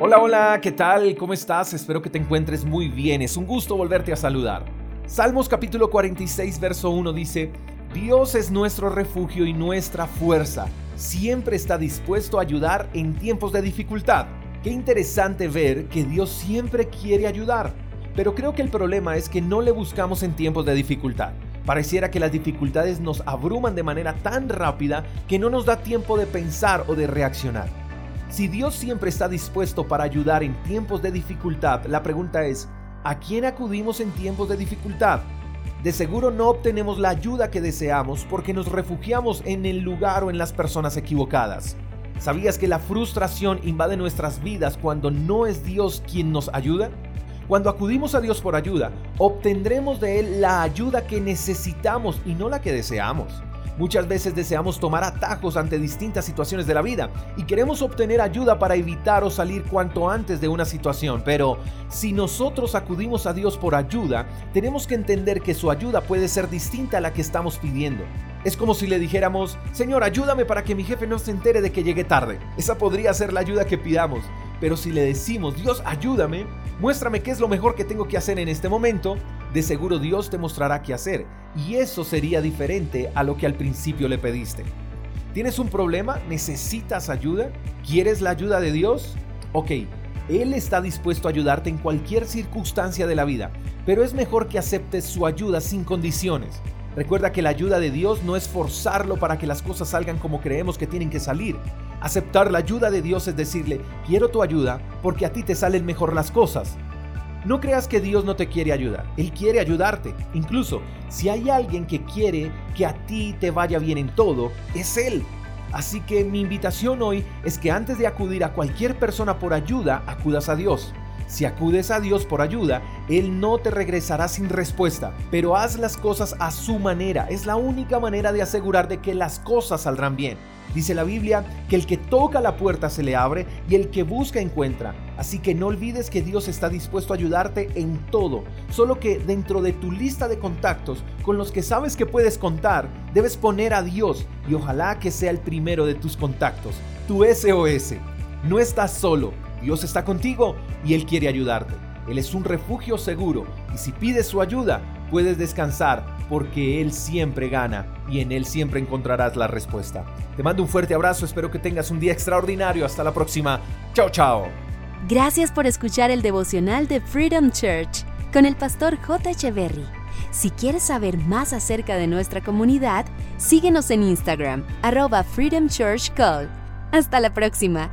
Hola, hola, ¿qué tal? ¿Cómo estás? Espero que te encuentres muy bien. Es un gusto volverte a saludar. Salmos capítulo 46, verso 1 dice, Dios es nuestro refugio y nuestra fuerza. Siempre está dispuesto a ayudar en tiempos de dificultad. Qué interesante ver que Dios siempre quiere ayudar. Pero creo que el problema es que no le buscamos en tiempos de dificultad. Pareciera que las dificultades nos abruman de manera tan rápida que no nos da tiempo de pensar o de reaccionar. Si Dios siempre está dispuesto para ayudar en tiempos de dificultad, la pregunta es, ¿a quién acudimos en tiempos de dificultad? De seguro no obtenemos la ayuda que deseamos porque nos refugiamos en el lugar o en las personas equivocadas. ¿Sabías que la frustración invade nuestras vidas cuando no es Dios quien nos ayuda? Cuando acudimos a Dios por ayuda, obtendremos de Él la ayuda que necesitamos y no la que deseamos. Muchas veces deseamos tomar atajos ante distintas situaciones de la vida y queremos obtener ayuda para evitar o salir cuanto antes de una situación, pero si nosotros acudimos a Dios por ayuda, tenemos que entender que su ayuda puede ser distinta a la que estamos pidiendo. Es como si le dijéramos, Señor, ayúdame para que mi jefe no se entere de que llegue tarde. Esa podría ser la ayuda que pidamos. Pero si le decimos, Dios, ayúdame, muéstrame qué es lo mejor que tengo que hacer en este momento, de seguro Dios te mostrará qué hacer. Y eso sería diferente a lo que al principio le pediste. ¿Tienes un problema? ¿Necesitas ayuda? ¿Quieres la ayuda de Dios? Ok, Él está dispuesto a ayudarte en cualquier circunstancia de la vida, pero es mejor que aceptes su ayuda sin condiciones. Recuerda que la ayuda de Dios no es forzarlo para que las cosas salgan como creemos que tienen que salir. Aceptar la ayuda de Dios es decirle, quiero tu ayuda porque a ti te salen mejor las cosas. No creas que Dios no te quiere ayudar, Él quiere ayudarte. Incluso si hay alguien que quiere que a ti te vaya bien en todo, es Él. Así que mi invitación hoy es que antes de acudir a cualquier persona por ayuda, acudas a Dios. Si acudes a Dios por ayuda, Él no te regresará sin respuesta, pero haz las cosas a su manera. Es la única manera de asegurar de que las cosas saldrán bien. Dice la Biblia que el que toca la puerta se le abre y el que busca encuentra. Así que no olvides que Dios está dispuesto a ayudarte en todo. Solo que dentro de tu lista de contactos con los que sabes que puedes contar, debes poner a Dios y ojalá que sea el primero de tus contactos, tu SOS. No estás solo, Dios está contigo y Él quiere ayudarte. Él es un refugio seguro y si pides su ayuda, puedes descansar porque Él siempre gana y en Él siempre encontrarás la respuesta. Te mando un fuerte abrazo, espero que tengas un día extraordinario. Hasta la próxima. Chao, chao. Gracias por escuchar el devocional de Freedom Church con el pastor J. Echeverry. Si quieres saber más acerca de nuestra comunidad, síguenos en Instagram, arroba Freedom Church Call. Hasta la próxima.